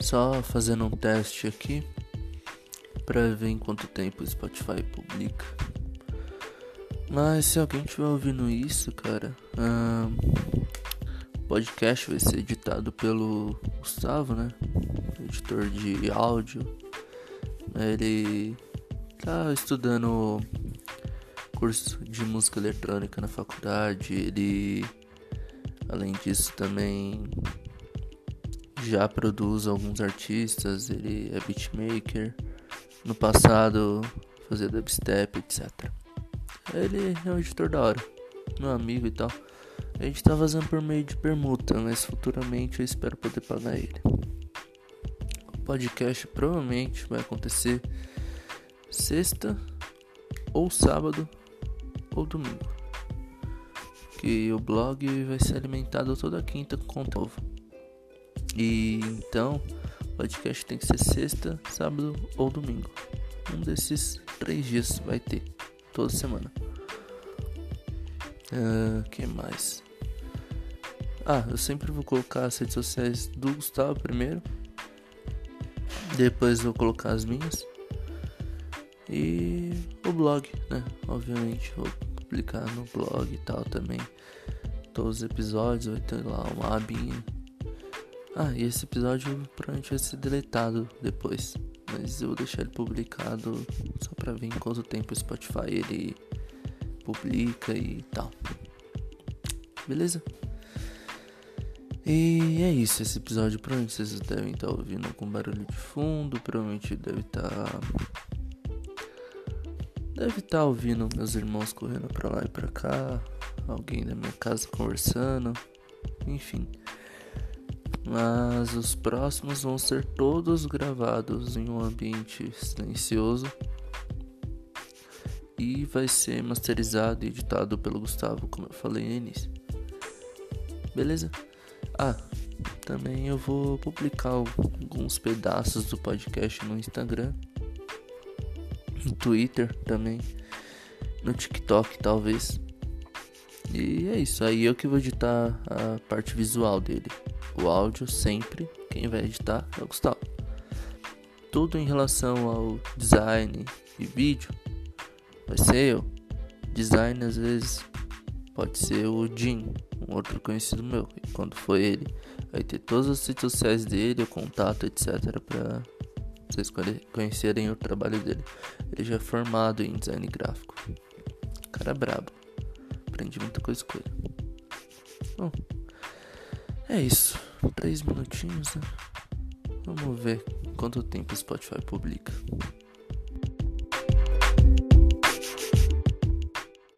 Só fazendo um teste aqui para ver em quanto tempo o Spotify publica. Mas se alguém estiver ouvindo isso, cara, o podcast vai ser editado pelo Gustavo, né? Editor de áudio. Ele tá estudando curso de música eletrônica na faculdade. Ele, além disso, também já produz alguns artistas. Ele é beatmaker. No passado, fazia dubstep, etc. Ele é um editor da hora, meu amigo e tal. A gente tá fazendo por meio de permuta, mas futuramente eu espero poder pagar ele. O podcast provavelmente vai acontecer sexta ou sábado ou domingo. Que o blog vai ser alimentado toda quinta com novo. E então, o podcast tem que ser sexta, sábado ou domingo. Um desses três dias vai ter, toda semana. Uh, que mais? Ah, eu sempre vou colocar as redes sociais do Gustavo primeiro. Depois vou colocar as minhas. E o blog, né? Obviamente, vou publicar no blog e tal também. Todos os episódios vai ter lá uma abinha. Ah, e esse episódio provavelmente vai ser deletado depois. Mas eu vou deixar ele publicado só pra ver em quanto tempo o Spotify ele publica e tal. Beleza? E é isso, esse episódio provavelmente vocês devem estar ouvindo com barulho de fundo, provavelmente deve estar Deve estar tá ouvindo meus irmãos correndo pra lá e pra cá, alguém da minha casa conversando, enfim. Mas os próximos vão ser todos gravados em um ambiente silencioso e vai ser masterizado e editado pelo Gustavo, como eu falei início. Beleza? Ah, também eu vou publicar alguns pedaços do podcast no Instagram no Twitter também, no TikTok talvez. E é isso, aí eu que vou editar a parte visual dele. O áudio sempre, quem vai editar é o Gustavo. Tudo em relação ao design e vídeo vai ser eu. Design às vezes pode ser o Jim, um outro conhecido meu. E quando for ele, vai ter todas as redes sociais dele, o contato, etc. para vocês conhecerem o trabalho dele. Ele já é formado em design gráfico. Cara brabo. Aprendi muita coisa com ele. Bom, é isso. Três minutinhos, né? Vamos ver quanto tempo o Spotify publica.